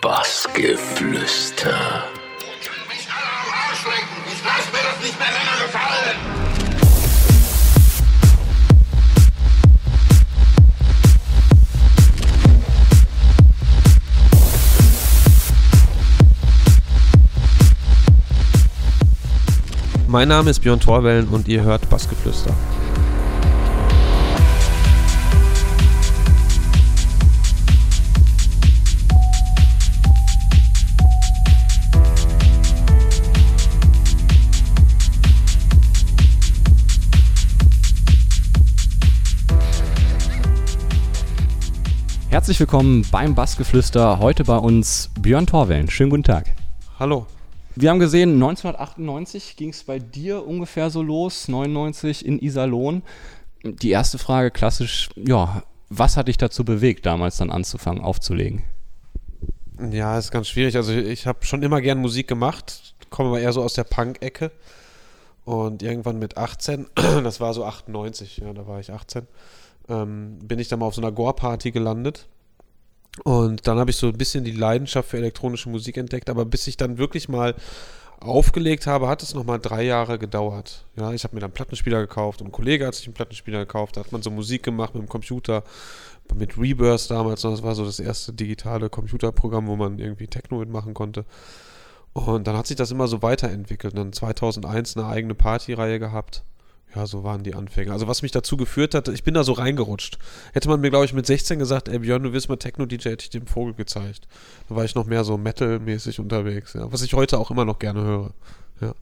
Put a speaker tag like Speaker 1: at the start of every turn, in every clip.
Speaker 1: Bassgeflüster.
Speaker 2: mich alle am Arsch. Ich lass mir das nicht mehr länger gefallen.
Speaker 3: Mein Name ist Björn Torwellen und ihr hört Bassgeflüster.
Speaker 4: Herzlich willkommen beim Bassgeflüster. Heute bei uns Björn Torwellen. Schönen guten Tag.
Speaker 3: Hallo.
Speaker 4: Wir haben gesehen, 1998 ging es bei dir ungefähr so los, 99 in Iserlohn. Die erste Frage klassisch, ja, was hat dich dazu bewegt, damals dann anzufangen, aufzulegen?
Speaker 3: Ja, ist ganz schwierig. Also ich habe schon immer gern Musik gemacht, komme aber eher so aus der Punk-Ecke. Und irgendwann mit 18, das war so 98, ja, da war ich 18, ähm, bin ich dann mal auf so einer Gore-Party gelandet. Und dann habe ich so ein bisschen die Leidenschaft für elektronische Musik entdeckt, aber bis ich dann wirklich mal aufgelegt habe, hat es nochmal drei Jahre gedauert. Ja, ich habe mir dann einen Plattenspieler gekauft und ein Kollege hat sich einen Plattenspieler gekauft, da hat man so Musik gemacht mit dem Computer, mit Rebirth damals, das war so das erste digitale Computerprogramm, wo man irgendwie Techno mitmachen konnte. Und dann hat sich das immer so weiterentwickelt. Und dann 2001 eine eigene Partyreihe gehabt. Ja, so waren die Anfänge. Also was mich dazu geführt hat, ich bin da so reingerutscht. Hätte man mir, glaube ich, mit 16 gesagt, ey Björn, du wirst mal Techno-DJ, hätte ich dem Vogel gezeigt. Da war ich noch mehr so Metal-mäßig unterwegs, ja. Was ich heute auch immer noch gerne höre. Ja.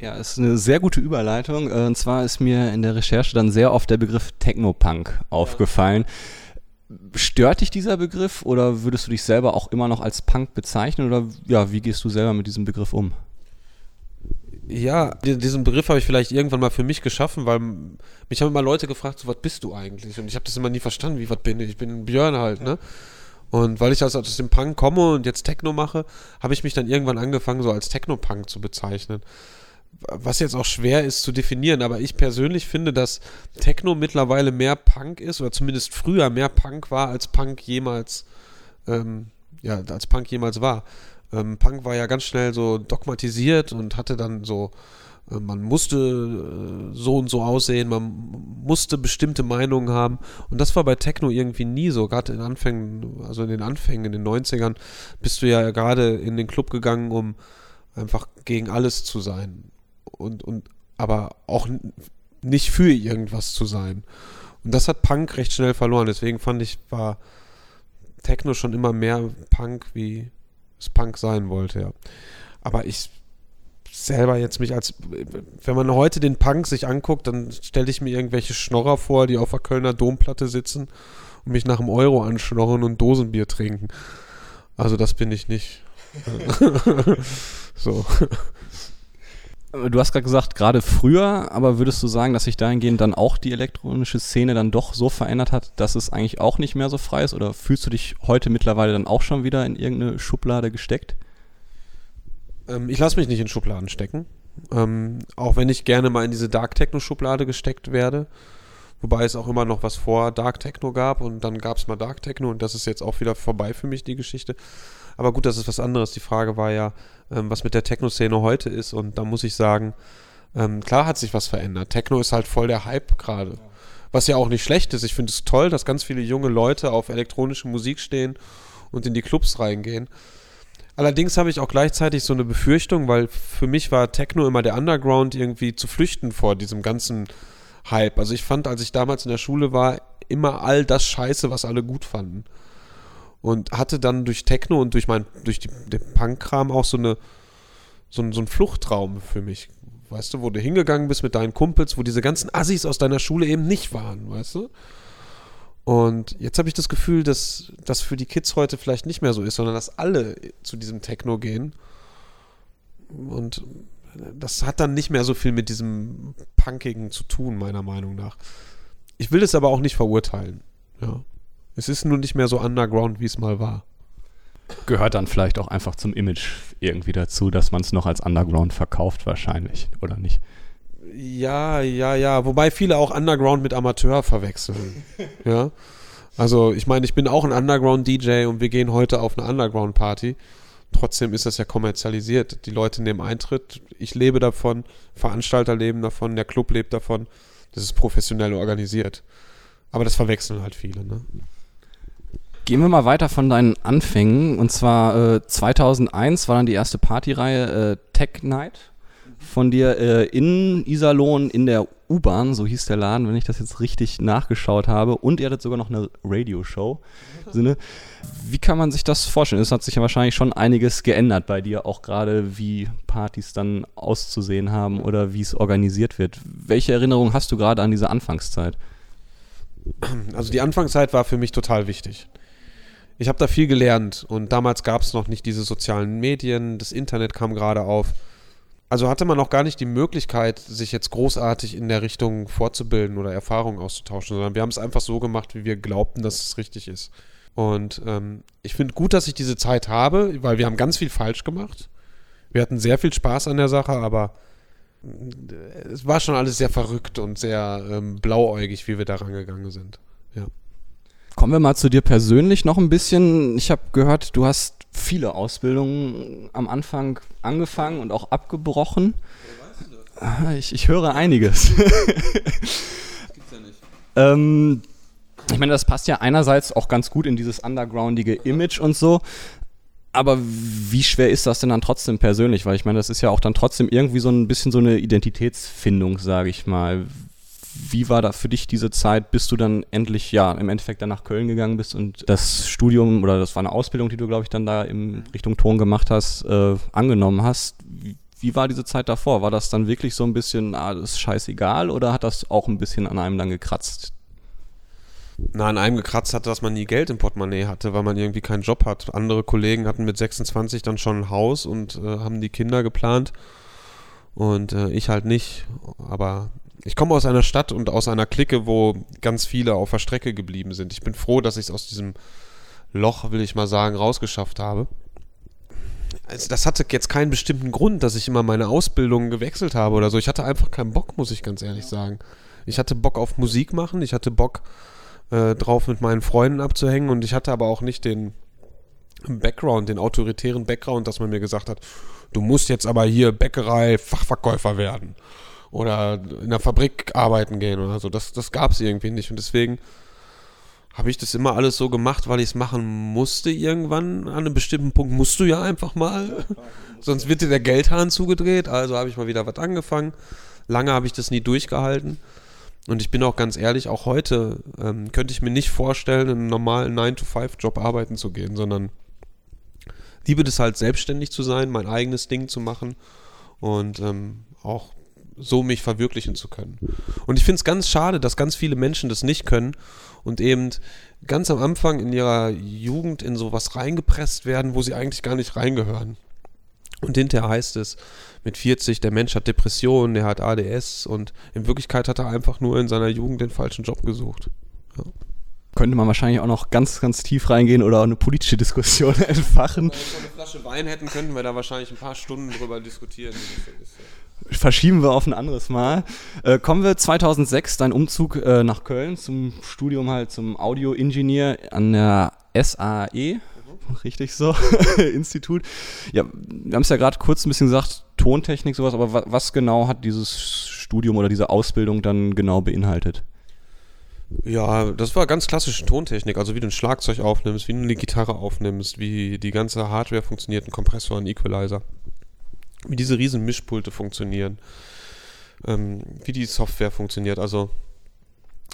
Speaker 4: Ja, ist eine sehr gute Überleitung. Äh, Und zwar ist mir in der Recherche dann sehr oft der Begriff Technopunk aufgefallen. Stört dich dieser Begriff oder würdest du dich selber auch immer noch als Punk bezeichnen oder ja, wie gehst du selber mit diesem Begriff um?
Speaker 3: Ja, die- diesen Begriff habe ich vielleicht irgendwann mal für mich geschaffen, weil mich haben immer Leute gefragt, so, was bist du eigentlich? Und ich habe das immer nie verstanden, wie, was bin ich? Ich bin Björn halt, ne? Und weil ich also aus dem Punk komme und jetzt Techno mache, habe ich mich dann irgendwann angefangen, so als Techno-Punk zu bezeichnen. Was jetzt auch schwer ist zu definieren, aber ich persönlich finde, dass Techno mittlerweile mehr Punk ist, oder zumindest früher mehr Punk war, als Punk jemals, ähm, ja, als Punk jemals war. Ähm, Punk war ja ganz schnell so dogmatisiert und hatte dann so, äh, man musste äh, so und so aussehen, man musste bestimmte Meinungen haben. Und das war bei Techno irgendwie nie so. Gerade in den Anfängen, also in den Anfängen, in den 90ern, bist du ja gerade in den Club gegangen, um einfach gegen alles zu sein. Und, und aber auch nicht für irgendwas zu sein. Und das hat Punk recht schnell verloren. Deswegen fand ich, war Techno schon immer mehr Punk, wie Punk sein wollte, ja. Aber ich selber jetzt mich als, wenn man heute den Punk sich anguckt, dann stelle ich mir irgendwelche Schnorrer vor, die auf der Kölner Domplatte sitzen und mich nach dem Euro anschnorren und Dosenbier trinken. Also das bin ich nicht. so.
Speaker 4: Du hast gerade gesagt, gerade früher, aber würdest du sagen, dass sich dahingehend dann auch die elektronische Szene dann doch so verändert hat, dass es eigentlich auch nicht mehr so frei ist? Oder fühlst du dich heute mittlerweile dann auch schon wieder in irgendeine Schublade gesteckt?
Speaker 3: Ähm, ich lasse mich nicht in Schubladen stecken. Ähm, auch wenn ich gerne mal in diese Dark Techno-Schublade gesteckt werde. Wobei es auch immer noch was vor Dark Techno gab und dann gab es mal Dark Techno und das ist jetzt auch wieder vorbei für mich, die Geschichte. Aber gut, das ist was anderes. Die Frage war ja, ähm, was mit der Techno-Szene heute ist und da muss ich sagen, ähm, klar hat sich was verändert. Techno ist halt voll der Hype gerade. Was ja auch nicht schlecht ist. Ich finde es toll, dass ganz viele junge Leute auf elektronische Musik stehen und in die Clubs reingehen. Allerdings habe ich auch gleichzeitig so eine Befürchtung, weil für mich war Techno immer der Underground irgendwie zu flüchten vor diesem ganzen Hype. Also ich fand, als ich damals in der Schule war, immer all das Scheiße, was alle gut fanden. Und hatte dann durch Techno und durch mein, durch die, den Punk-Kram auch so eine, so, ein- so einen Fluchtraum für mich. Weißt du, wo du hingegangen bist mit deinen Kumpels, wo diese ganzen Assis aus deiner Schule eben nicht waren, weißt du? Und jetzt habe ich das Gefühl, dass das für die Kids heute vielleicht nicht mehr so ist, sondern dass alle zu diesem Techno gehen. Und das hat dann nicht mehr so viel mit diesem Punkigen zu tun, meiner Meinung nach. Ich will es aber auch nicht verurteilen. Ja. Es ist nur nicht mehr so underground, wie es mal war.
Speaker 4: Gehört dann vielleicht auch einfach zum Image irgendwie dazu, dass man es noch als Underground verkauft wahrscheinlich, oder nicht?
Speaker 3: Ja, ja, ja. Wobei viele auch Underground mit Amateur verwechseln. ja. Also ich meine, ich bin auch ein Underground-DJ und wir gehen heute auf eine Underground-Party. Trotzdem ist das ja kommerzialisiert. Die Leute nehmen Eintritt, ich lebe davon, Veranstalter leben davon, der Club lebt davon. Das ist professionell organisiert. Aber das verwechseln halt viele. Ne?
Speaker 4: Gehen wir mal weiter von deinen Anfängen. Und zwar äh, 2001 war dann die erste Partyreihe äh, Tech Night von dir äh, in Iserlohn in der U-Bahn, so hieß der Laden, wenn ich das jetzt richtig nachgeschaut habe. Und ihr hattet sogar noch eine Radioshow. Sinne. Wie kann man sich das vorstellen? Es hat sich ja wahrscheinlich schon einiges geändert bei dir, auch gerade wie Partys dann auszusehen haben oder wie es organisiert wird. Welche Erinnerungen hast du gerade an diese Anfangszeit?
Speaker 3: Also die Anfangszeit war für mich total wichtig. Ich habe da viel gelernt und damals gab es noch nicht diese sozialen Medien, das Internet kam gerade auf. Also hatte man noch gar nicht die Möglichkeit, sich jetzt großartig in der Richtung fortzubilden oder Erfahrungen auszutauschen, sondern wir haben es einfach so gemacht, wie wir glaubten, dass es richtig ist. Und ähm, ich finde gut, dass ich diese Zeit habe, weil wir haben ganz viel falsch gemacht. Wir hatten sehr viel Spaß an der Sache, aber äh, es war schon alles sehr verrückt und sehr ähm, blauäugig, wie wir da rangegangen sind. Ja.
Speaker 4: Kommen wir mal zu dir persönlich noch ein bisschen. Ich habe gehört, du hast viele Ausbildungen am Anfang angefangen und auch abgebrochen. Ah, ich, ich höre einiges. ähm, ich meine, das passt ja einerseits auch ganz gut in dieses undergroundige Image und so. Aber wie schwer ist das denn dann trotzdem persönlich? Weil ich meine, das ist ja auch dann trotzdem irgendwie so ein bisschen so eine Identitätsfindung, sage ich mal. Wie war da für dich diese Zeit, bis du dann endlich, ja, im Endeffekt dann nach Köln gegangen bist und das Studium oder das war eine Ausbildung, die du, glaube ich, dann da in Richtung Ton gemacht hast, äh, angenommen hast? Wie, wie war diese Zeit davor? War das dann wirklich so ein bisschen, ah, das ist scheißegal oder hat das auch ein bisschen an einem dann gekratzt?
Speaker 3: Na, an einem gekratzt hat, dass man nie Geld im Portemonnaie hatte, weil man irgendwie keinen Job hat. Andere Kollegen hatten mit 26 dann schon ein Haus und äh, haben die Kinder geplant und äh, ich halt nicht. Aber ich komme aus einer Stadt und aus einer Clique, wo ganz viele auf der Strecke geblieben sind. Ich bin froh, dass ich es aus diesem Loch, will ich mal sagen, rausgeschafft habe. Also das hatte jetzt keinen bestimmten Grund, dass ich immer meine Ausbildung gewechselt habe oder so. Ich hatte einfach keinen Bock, muss ich ganz ehrlich sagen. Ich hatte Bock auf Musik machen, ich hatte Bock äh, drauf, mit meinen Freunden abzuhängen und ich hatte aber auch nicht den Background, den autoritären Background, dass man mir gesagt hat, du musst jetzt aber hier Bäckerei Fachverkäufer werden oder in der Fabrik arbeiten gehen oder so. Das, das gab es irgendwie nicht. Und deswegen habe ich das immer alles so gemacht, weil ich es machen musste irgendwann. An einem bestimmten Punkt musst du ja einfach mal. Sonst wird dir der Geldhahn zugedreht. Also habe ich mal wieder was angefangen. Lange habe ich das nie durchgehalten. Und ich bin auch ganz ehrlich, auch heute ähm, könnte ich mir nicht vorstellen, in einem normalen 9-to-5-Job arbeiten zu gehen, sondern liebe das halt selbstständig zu sein, mein eigenes Ding zu machen und ähm, auch so mich verwirklichen zu können. Und ich finde es ganz schade, dass ganz viele Menschen das nicht können und eben ganz am Anfang in ihrer Jugend in sowas reingepresst werden, wo sie eigentlich gar nicht reingehören. Und hinterher heißt es mit 40, der Mensch hat Depressionen, der hat ADS und in Wirklichkeit hat er einfach nur in seiner Jugend den falschen Job gesucht. Ja.
Speaker 4: Könnte man wahrscheinlich auch noch ganz, ganz tief reingehen oder eine politische Diskussion entfachen.
Speaker 3: Wenn wir eine Flasche Wein hätten, könnten wir da wahrscheinlich ein paar Stunden drüber diskutieren
Speaker 4: verschieben wir auf ein anderes Mal. Äh, kommen wir 2006, dein Umzug äh, nach Köln zum Studium halt zum Audio-Ingenieur an der SAE. Mhm. Richtig so, Institut. Ja, wir haben es ja gerade kurz ein bisschen gesagt, Tontechnik, sowas, aber wa was genau hat dieses Studium oder diese Ausbildung dann genau beinhaltet?
Speaker 3: Ja, das war ganz klassische Tontechnik, also wie du ein Schlagzeug aufnimmst, wie du eine Gitarre aufnimmst, wie die ganze Hardware funktioniert, ein Kompressor, ein Equalizer wie diese riesen Mischpulte funktionieren, ähm, wie die Software funktioniert. Also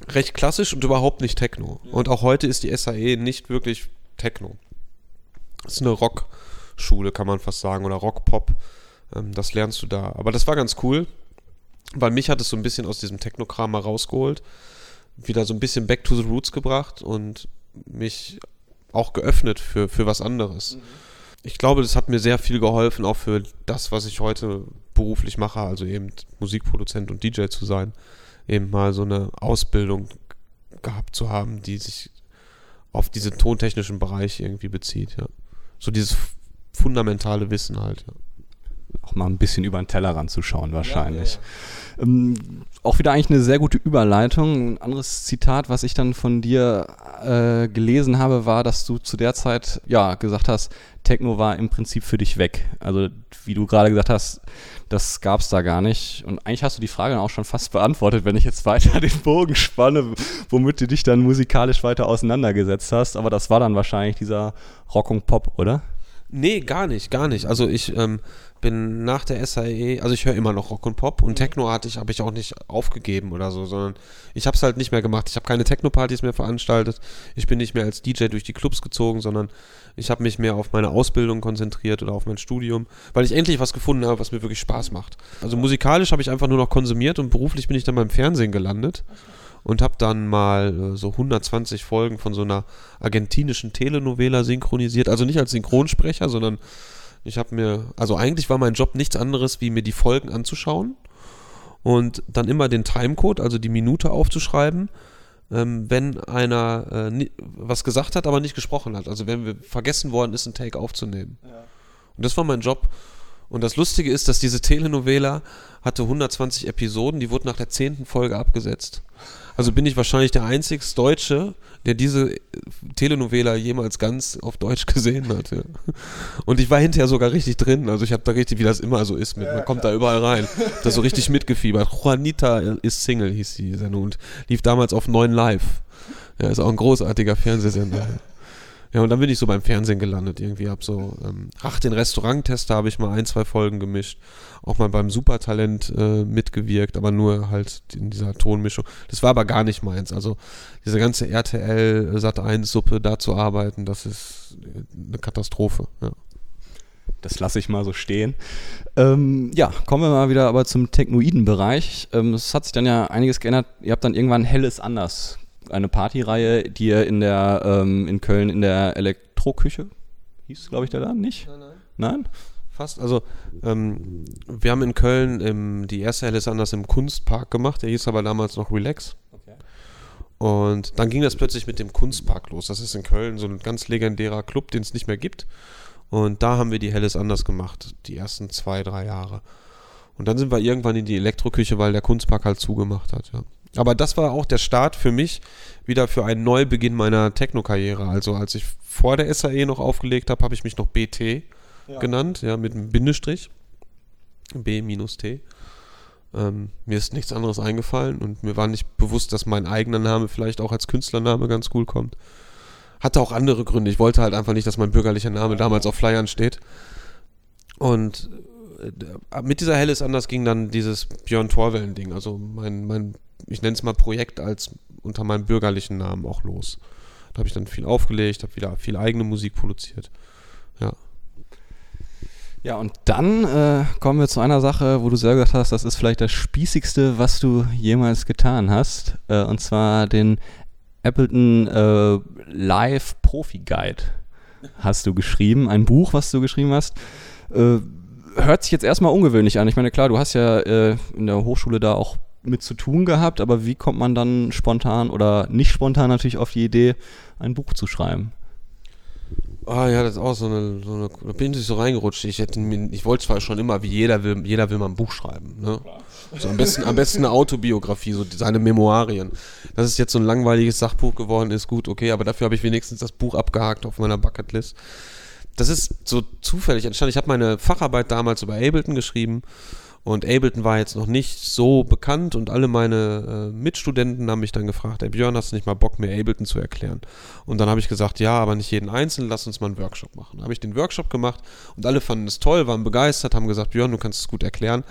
Speaker 3: recht klassisch und überhaupt nicht Techno. Und auch heute ist die SAE nicht wirklich Techno. Es ist eine Rockschule, kann man fast sagen, oder Rockpop. Ähm, das lernst du da. Aber das war ganz cool, weil mich hat es so ein bisschen aus diesem Techno-Kram mal rausgeholt, wieder so ein bisschen back to the roots gebracht und mich auch geöffnet für, für was anderes. Mhm ich glaube, das hat mir sehr viel geholfen, auch für das, was ich heute beruflich mache, also eben Musikproduzent und DJ zu sein, eben mal so eine Ausbildung gehabt zu haben, die sich auf diesen tontechnischen Bereich irgendwie bezieht, ja. So dieses fundamentale Wissen halt, ja.
Speaker 4: Auch mal ein bisschen über den Tellerrand zu schauen wahrscheinlich. Ja, ja, ja. Ähm, auch wieder eigentlich eine sehr gute Überleitung. Ein anderes Zitat, was ich dann von dir äh, gelesen habe, war, dass du zu der Zeit ja gesagt hast, Techno war im Prinzip für dich weg. Also wie du gerade gesagt hast, das gab es da gar nicht. Und eigentlich hast du die Frage dann auch schon fast beantwortet, wenn ich jetzt weiter den Bogen spanne, womit du dich dann musikalisch weiter auseinandergesetzt hast. Aber das war dann wahrscheinlich dieser Rock und Pop, oder?
Speaker 3: Nee, gar nicht, gar nicht. Also ich ähm, bin nach der SAE, also ich höre immer noch Rock und Pop und mhm. Techno hatte ich, habe ich auch nicht aufgegeben oder so, sondern ich habe es halt nicht mehr gemacht. Ich habe keine Techno-Partys mehr veranstaltet. Ich bin nicht mehr als DJ durch die Clubs gezogen, sondern ich habe mich mehr auf meine Ausbildung konzentriert oder auf mein Studium, weil ich endlich was gefunden habe, was mir wirklich Spaß macht. Also musikalisch habe ich einfach nur noch konsumiert und beruflich bin ich dann beim Fernsehen gelandet und habe dann mal äh, so 120 Folgen von so einer argentinischen Telenovela synchronisiert. Also nicht als Synchronsprecher, sondern ich habe mir, also eigentlich war mein Job nichts anderes, wie mir die Folgen anzuschauen und dann immer den Timecode, also die Minute aufzuschreiben, ähm, wenn einer äh, was gesagt hat, aber nicht gesprochen hat. Also wenn wir vergessen worden ist, einen Take aufzunehmen. Ja. Und das war mein Job. Und das Lustige ist, dass diese Telenovela hatte 120 Episoden, die wurde nach der zehnten Folge abgesetzt. Also bin ich wahrscheinlich der einzige Deutsche, der diese Telenovela jemals ganz auf Deutsch gesehen hat. Ja. Und ich war hinterher sogar richtig drin. Also ich habe da richtig, wie das immer so ist, mit, man kommt da überall rein. Da so richtig mitgefiebert. Juanita ist Single, hieß die Sendung und lief damals auf 9 Live. Ja, ist auch ein großartiger Fernsehsender. Ja, und dann bin ich so beim Fernsehen gelandet irgendwie. Hab so, ähm, ach, den Restauranttester habe ich mal ein, zwei Folgen gemischt. Auch mal beim Supertalent äh, mitgewirkt, aber nur halt in dieser Tonmischung. Das war aber gar nicht meins. Also diese ganze RTL Sat 1 Suppe da zu arbeiten, das ist eine Katastrophe. Ja.
Speaker 4: Das lasse ich mal so stehen. Ähm, ja, kommen wir mal wieder aber zum technoiden Bereich. Ähm, es hat sich dann ja einiges geändert. Ihr habt dann irgendwann Helles anders eine Partyreihe, die ihr in der ähm, in Köln in der Elektroküche hieß, glaube ich, der Laden nicht? Nein, nein. Nein?
Speaker 3: Fast. Also ähm, wir haben in Köln im, die erste ist anders im Kunstpark gemacht. Der hieß aber damals noch Relax. Okay. Und dann ging das plötzlich mit dem Kunstpark los. Das ist in Köln so ein ganz legendärer Club, den es nicht mehr gibt. Und da haben wir die Helles anders gemacht, die ersten zwei, drei Jahre. Und dann sind wir irgendwann in die Elektroküche, weil der Kunstpark halt zugemacht hat, ja. Aber das war auch der Start für mich wieder für einen Neubeginn meiner Techno-Karriere. Also als ich vor der SAE noch aufgelegt habe, habe ich mich noch BT ja. genannt, ja, mit einem Bindestrich. B-T. Ähm, mir ist nichts anderes eingefallen und mir war nicht bewusst, dass mein eigener Name vielleicht auch als Künstlername ganz cool kommt. Hatte auch andere Gründe. Ich wollte halt einfach nicht, dass mein bürgerlicher Name damals auf Flyern steht. Und äh, mit dieser Helle ist anders ging dann dieses Björn Torwellen-Ding. Also mein, mein ich nenne es mal Projekt als unter meinem bürgerlichen Namen auch los. Da habe ich dann viel aufgelegt, habe wieder viel eigene Musik produziert. Ja.
Speaker 4: Ja, und dann äh, kommen wir zu einer Sache, wo du selber gesagt hast, das ist vielleicht das Spießigste, was du jemals getan hast. Äh, und zwar den Appleton äh, Live Profi Guide hast du geschrieben. Ein Buch, was du geschrieben hast. Äh, hört sich jetzt erstmal ungewöhnlich an. Ich meine, klar, du hast ja äh, in der Hochschule da auch mit zu tun gehabt, aber wie kommt man dann spontan oder nicht spontan natürlich auf die Idee, ein Buch zu schreiben?
Speaker 3: Ah ja, das ist auch so eine, so eine da bin ich so reingerutscht. Ich hätte, ich wollte zwar schon immer, wie jeder will, jeder will mal ein Buch schreiben. Ne? So am besten, am besten eine Autobiografie, so seine Memoirien. Dass es jetzt so ein langweiliges Sachbuch geworden ist, gut, okay, aber dafür habe ich wenigstens das Buch abgehakt auf meiner Bucketlist. Das ist so zufällig entstanden. Ich habe meine Facharbeit damals über Ableton geschrieben und Ableton war jetzt noch nicht so bekannt und alle meine äh, Mitstudenten haben mich dann gefragt, ey Björn, hast du nicht mal Bock, mir Ableton zu erklären? Und dann habe ich gesagt, ja, aber nicht jeden Einzelnen, lass uns mal einen Workshop machen. Habe ich den Workshop gemacht und alle fanden es toll, waren begeistert, haben gesagt, Björn, du kannst es gut erklären.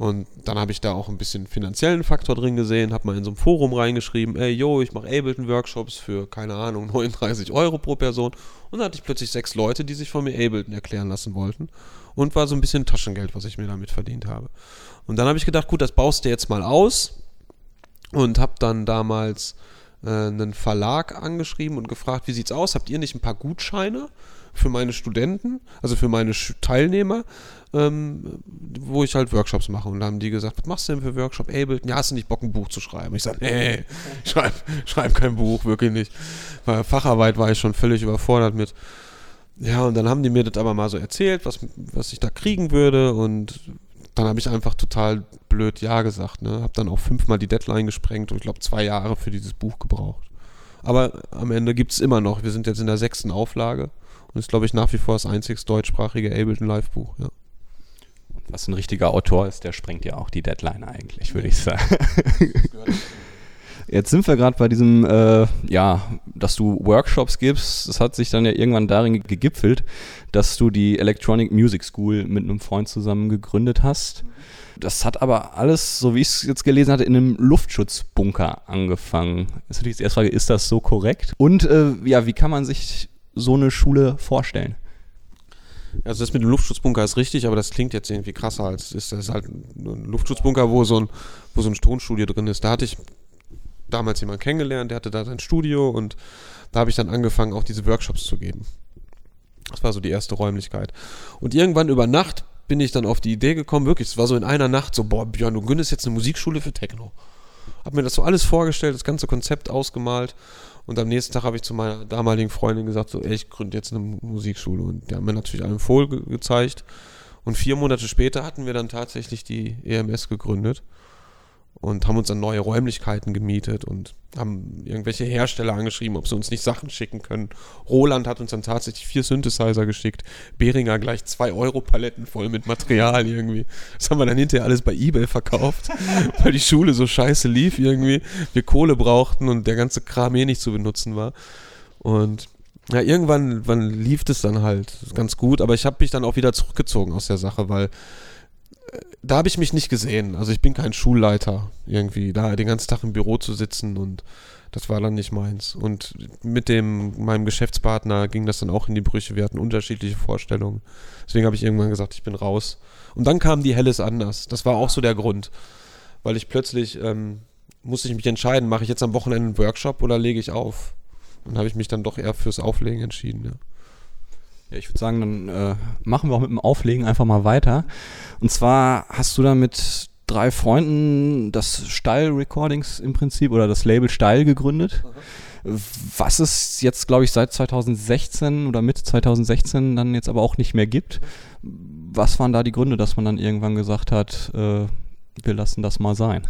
Speaker 3: Und dann habe ich da auch ein bisschen finanziellen Faktor drin gesehen, habe mal in so einem Forum reingeschrieben, ey, yo, ich mache Ableton-Workshops für, keine Ahnung, 39 Euro pro Person. Und dann hatte ich plötzlich sechs Leute, die sich von mir Ableton erklären lassen wollten und war so ein bisschen Taschengeld, was ich mir damit verdient habe. Und dann habe ich gedacht, gut, das baust du jetzt mal aus und habe dann damals äh, einen Verlag angeschrieben und gefragt, wie sieht's aus? Habt ihr nicht ein paar Gutscheine für meine Studenten, also für meine Teilnehmer, ähm, wo ich halt Workshops mache? Und da haben die gesagt, was machst du denn für Workshop? Ableton? Ja, hast du nicht Bock, ein Buch zu schreiben? Ich sage, nee, schreib, schreib kein Buch, wirklich nicht. Weil Facharbeit war ich schon völlig überfordert mit. Ja, und dann haben die mir das aber mal so erzählt, was, was ich da kriegen würde und dann habe ich einfach total blöd Ja gesagt. Ne? Habe dann auch fünfmal die Deadline gesprengt und ich glaube zwei Jahre für dieses Buch gebraucht. Aber am Ende gibt es immer noch. Wir sind jetzt in der sechsten Auflage und ist, glaube ich, nach wie vor das einzig deutschsprachige Ableton Live-Buch. Ja.
Speaker 4: Was ein richtiger Autor ist, der sprengt ja auch die Deadline eigentlich, würde ich sagen. Jetzt sind wir gerade bei diesem, äh, ja, dass du Workshops gibst. Das hat sich dann ja irgendwann darin gegipfelt, dass du die Electronic Music School mit einem Freund zusammen gegründet hast. Das hat aber alles, so wie ich es jetzt gelesen hatte, in einem Luftschutzbunker angefangen. Ist natürlich die erste Frage, ist das so korrekt? Und äh, ja, wie kann man sich so eine Schule vorstellen?
Speaker 3: Also das mit dem Luftschutzbunker ist richtig, aber das klingt jetzt irgendwie krasser als ist. Das ist halt ein Luftschutzbunker, wo so ein, wo so ein Tonstudio drin ist. Da hatte ich damals jemanden kennengelernt, der hatte da sein Studio und da habe ich dann angefangen, auch diese Workshops zu geben. Das war so die erste Räumlichkeit. Und irgendwann über Nacht bin ich dann auf die Idee gekommen, wirklich, es war so in einer Nacht so, boah, Björn, du gründest jetzt eine Musikschule für Techno. Hab mir das so alles vorgestellt, das ganze Konzept ausgemalt. Und am nächsten Tag habe ich zu meiner damaligen Freundin gesagt, so, ey, ich gründe jetzt eine Musikschule. Und die haben mir natürlich einen Fohl ge gezeigt. Und vier Monate später hatten wir dann tatsächlich die EMS gegründet und haben uns dann neue Räumlichkeiten gemietet und haben irgendwelche Hersteller angeschrieben, ob sie uns nicht Sachen schicken können. Roland hat uns dann tatsächlich vier Synthesizer geschickt. Behringer gleich zwei Euro Paletten voll mit Material irgendwie. Das haben wir dann hinterher alles bei Ebay verkauft, weil die Schule so scheiße lief irgendwie. Wir Kohle brauchten und der ganze Kram eh nicht zu benutzen war. Und ja, irgendwann wann lief es dann halt ganz gut, aber ich habe mich dann auch wieder zurückgezogen aus der Sache, weil da habe ich mich nicht gesehen. Also ich bin kein Schulleiter irgendwie, da den ganzen Tag im Büro zu sitzen und das war dann nicht meins. Und mit dem meinem Geschäftspartner ging das dann auch in die Brüche. Wir hatten unterschiedliche Vorstellungen. Deswegen habe ich irgendwann gesagt, ich bin raus. Und dann kam die Helles anders. Das war auch so der Grund, weil ich plötzlich ähm, musste ich mich entscheiden, mache ich jetzt am Wochenende einen Workshop oder lege ich auf? Dann habe ich mich dann doch eher fürs Auflegen entschieden. Ja.
Speaker 4: Ja, ich würde sagen, dann äh, machen wir auch mit dem Auflegen einfach mal weiter. Und zwar hast du da mit drei Freunden das Style Recordings im Prinzip oder das Label Style gegründet. Mhm. Was es jetzt, glaube ich, seit 2016 oder Mitte 2016 dann jetzt aber auch nicht mehr gibt. Was waren da die Gründe, dass man dann irgendwann gesagt hat, äh, wir lassen das mal sein?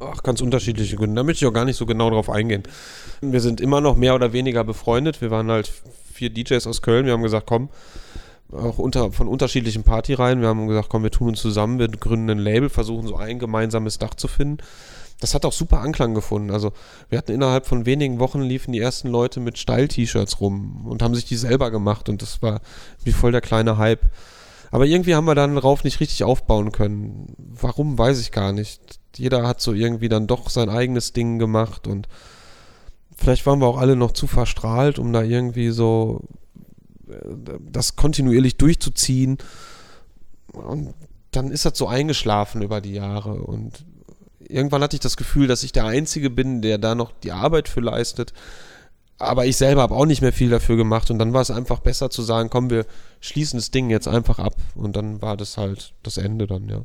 Speaker 3: Ach, ganz unterschiedliche Gründe. Da möchte ich auch gar nicht so genau drauf eingehen. Wir sind immer noch mehr oder weniger befreundet. Wir waren halt vier DJs aus Köln. Wir haben gesagt, komm, auch unter, von unterschiedlichen Partyreihen. Wir haben gesagt, komm, wir tun uns zusammen, wir gründen ein Label, versuchen so ein gemeinsames Dach zu finden. Das hat auch super Anklang gefunden. Also wir hatten innerhalb von wenigen Wochen liefen die ersten Leute mit Style-T-Shirts rum und haben sich die selber gemacht und das war wie voll der kleine Hype. Aber irgendwie haben wir dann darauf nicht richtig aufbauen können. Warum, weiß ich gar nicht. Jeder hat so irgendwie dann doch sein eigenes Ding gemacht und vielleicht waren wir auch alle noch zu verstrahlt, um da irgendwie so äh, das kontinuierlich durchzuziehen. Und dann ist das so eingeschlafen über die Jahre. Und irgendwann hatte ich das Gefühl, dass ich der Einzige bin, der da noch die Arbeit für leistet. Aber ich selber habe auch nicht mehr viel dafür gemacht. Und dann war es einfach besser zu sagen, komm, wir schließen das Ding jetzt einfach ab. Und dann war das halt das Ende dann, ja.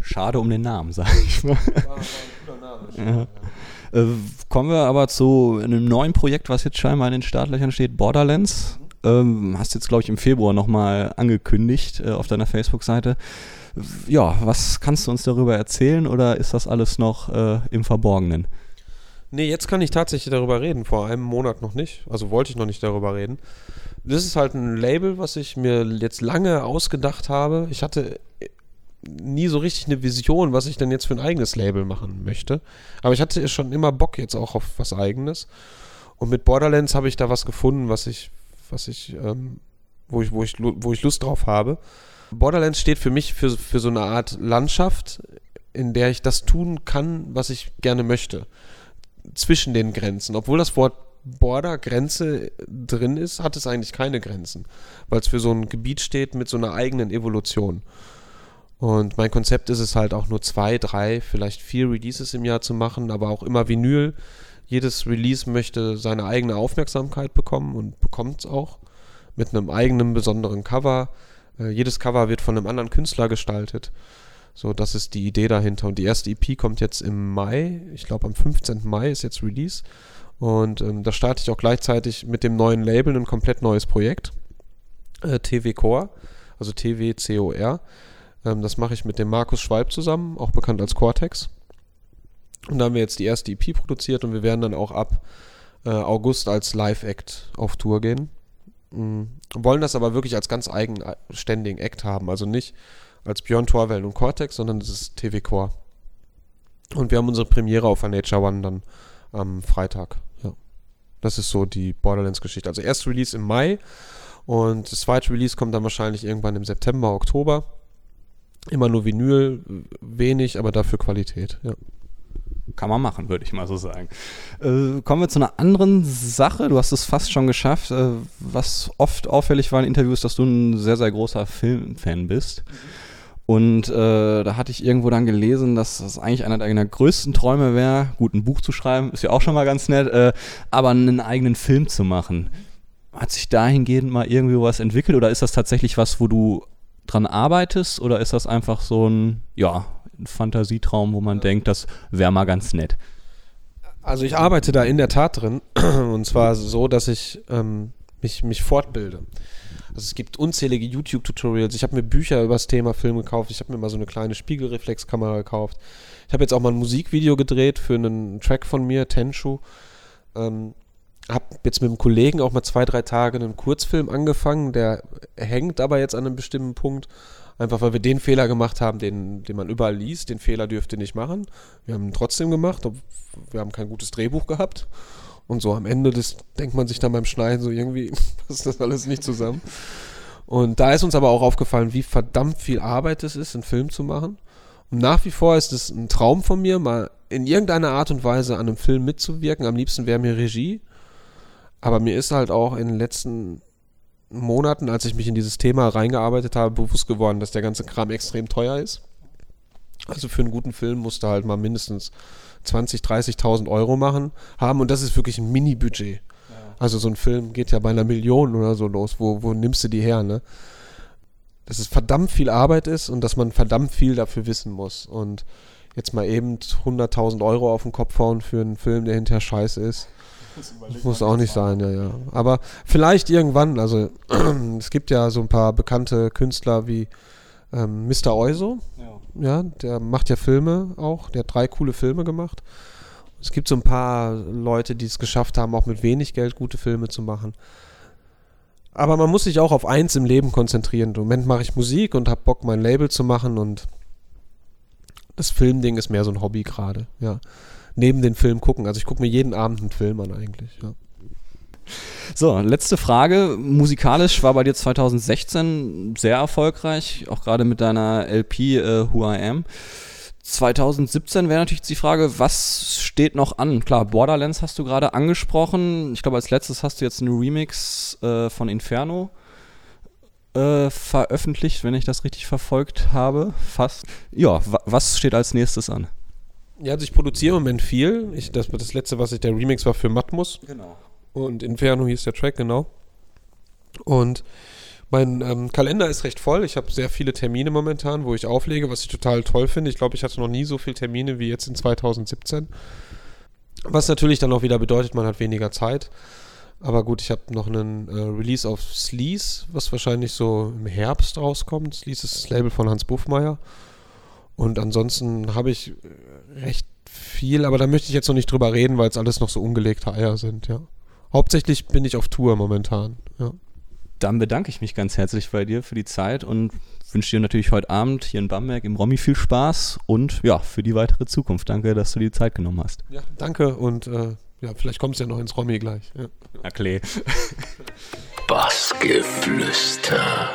Speaker 4: Schade um den Namen, sag ich mal. War, war ein cooler Name. Ja. Äh, kommen wir aber zu einem neuen Projekt, was jetzt scheinbar in den Startlöchern steht, Borderlands. Ähm, hast jetzt, glaube ich, im Februar nochmal angekündigt äh, auf deiner Facebook-Seite. Ja, was kannst du uns darüber erzählen oder ist das alles noch äh, im Verborgenen?
Speaker 3: Nee, jetzt kann ich tatsächlich darüber reden. Vor einem Monat noch nicht. Also wollte ich noch nicht darüber reden. Das ist halt ein Label, was ich mir jetzt lange ausgedacht habe. Ich hatte nie so richtig eine Vision, was ich denn jetzt für ein eigenes Label machen möchte. Aber ich hatte schon immer Bock jetzt auch auf was eigenes. Und mit Borderlands habe ich da was gefunden, was ich, was ich, ähm, wo ich, wo ich, wo ich Lust drauf habe. Borderlands steht für mich für, für so eine Art Landschaft, in der ich das tun kann, was ich gerne möchte. Zwischen den Grenzen. Obwohl das Wort Border, Grenze drin ist, hat es eigentlich keine Grenzen. Weil es für so ein Gebiet steht mit so einer eigenen Evolution. Und mein Konzept ist es halt auch nur zwei, drei, vielleicht vier Releases im Jahr zu machen, aber auch immer Vinyl. Jedes Release möchte seine eigene Aufmerksamkeit bekommen und bekommt es auch mit einem eigenen besonderen Cover. Äh, jedes Cover wird von einem anderen Künstler gestaltet. So, das ist die Idee dahinter. Und die erste EP kommt jetzt im Mai. Ich glaube, am 15. Mai ist jetzt Release. Und ähm, da starte ich auch gleichzeitig mit dem neuen Label ein komplett neues Projekt. Äh, TW Core, also TWCOR. Ähm, das mache ich mit dem Markus Schwalb zusammen, auch bekannt als Cortex. Und da haben wir jetzt die erste EP produziert und wir werden dann auch ab äh, August als Live-Act auf Tour gehen. Mhm. Wollen das aber wirklich als ganz eigenständigen Act haben. Also nicht als Björn Torwell und Cortex, sondern das ist TV Core. Und wir haben unsere Premiere auf A Nature One dann am Freitag. Ja. Das ist so die Borderlands-Geschichte. Also erst Release im Mai und das zweite Release kommt dann wahrscheinlich irgendwann im September, Oktober. Immer nur Vinyl, wenig, aber dafür Qualität, ja.
Speaker 4: Kann man machen, würde ich mal so sagen. Äh, kommen wir zu einer anderen Sache. Du hast es fast schon geschafft. Äh, was oft auffällig war in Interviews, dass du ein sehr, sehr großer Filmfan bist. Und äh, da hatte ich irgendwo dann gelesen, dass das eigentlich einer deiner größten Träume wäre, gut, ein Buch zu schreiben, ist ja auch schon mal ganz nett, äh, aber einen eigenen Film zu machen. Hat sich dahingehend mal irgendwie was entwickelt oder ist das tatsächlich was, wo du dran arbeitest oder ist das einfach so ein, ja, ein Fantasietraum, wo man ja. denkt, das wäre mal ganz nett?
Speaker 3: Also ich arbeite da in der Tat drin und zwar so, dass ich ähm, mich, mich fortbilde. Also es gibt unzählige YouTube-Tutorials. Ich habe mir Bücher über das Thema Film gekauft. Ich habe mir mal so eine kleine Spiegelreflexkamera gekauft. Ich habe jetzt auch mal ein Musikvideo gedreht für einen Track von mir, Tenshu. Ähm, habe jetzt mit einem Kollegen auch mal zwei, drei Tage einen Kurzfilm angefangen. Der hängt aber jetzt an einem bestimmten Punkt. Einfach weil wir den Fehler gemacht haben, den, den man überall liest. Den Fehler dürfte nicht machen. Wir haben ihn trotzdem gemacht. Wir haben kein gutes Drehbuch gehabt. Und so am Ende des denkt man sich dann beim Schneiden so irgendwie, passt das alles nicht zusammen. Und da ist uns aber auch aufgefallen, wie verdammt viel Arbeit es ist, einen Film zu machen. Und nach wie vor ist es ein Traum von mir, mal in irgendeiner Art und Weise an einem Film mitzuwirken. Am liebsten wäre mir Regie. Aber mir ist halt auch in den letzten Monaten, als ich mich in dieses Thema reingearbeitet habe, bewusst geworden, dass der ganze Kram extrem teuer ist. Also für einen guten Film musst du halt mal mindestens 20, 30.000 Euro machen, haben und das ist wirklich ein Mini-Budget. Ja. Also so ein Film geht ja bei einer Million oder so los. Wo, wo nimmst du die her, ne? Dass es verdammt viel Arbeit ist und dass man verdammt viel dafür wissen muss. Und jetzt mal eben 100.000 Euro auf den Kopf hauen für einen Film, der hinterher scheiße ist. Muss auch nicht sein, ja, ja. Aber vielleicht irgendwann, also es gibt ja so ein paar bekannte Künstler wie ähm, Mr. Euso. Ja. ja, der macht ja Filme auch. Der hat drei coole Filme gemacht. Es gibt so ein paar Leute, die es geschafft haben, auch mit wenig Geld gute Filme zu machen. Aber man muss sich auch auf eins im Leben konzentrieren. Im Moment mache ich Musik und habe Bock, mein Label zu machen und das Filmding ist mehr so ein Hobby gerade, ja. Neben den Film gucken. Also ich gucke mir jeden Abend einen Film an eigentlich, ja.
Speaker 4: So, letzte Frage. Musikalisch war bei dir 2016 sehr erfolgreich, auch gerade mit deiner LP äh, Who I Am. 2017 wäre natürlich die Frage, was steht noch an? Klar, Borderlands hast du gerade angesprochen. Ich glaube, als letztes hast du jetzt einen Remix äh, von Inferno äh, veröffentlicht, wenn ich das richtig verfolgt habe. Fast. Ja, was steht als nächstes an?
Speaker 3: Ja, also ich produziere im Moment viel. Ich, das, das letzte, was ich, der Remix war für Matmus. Genau. Und Inferno hieß der Track, genau. Und mein ähm, Kalender ist recht voll. Ich habe sehr viele Termine momentan, wo ich auflege, was ich total toll finde. Ich glaube, ich hatte noch nie so viele Termine wie jetzt in 2017. Was natürlich dann auch wieder bedeutet, man hat weniger Zeit. Aber gut, ich habe noch einen äh, Release auf Sleaze, was wahrscheinlich so im Herbst rauskommt. Sleaze ist das Label von Hans Buffmeier. Und ansonsten habe ich äh, recht viel, aber da möchte ich jetzt noch nicht drüber reden, weil es alles noch so ungelegte Eier sind, ja. Hauptsächlich bin ich auf Tour momentan. Ja.
Speaker 4: Dann bedanke ich mich ganz herzlich bei dir für die Zeit und wünsche dir natürlich heute Abend hier in Bamberg im Romy viel Spaß und ja, für die weitere Zukunft. Danke, dass du dir die Zeit genommen hast.
Speaker 3: Ja, danke und äh, ja, vielleicht kommst du ja noch ins Romy gleich. Ja.
Speaker 4: Na klar.
Speaker 2: Bassgeflüster.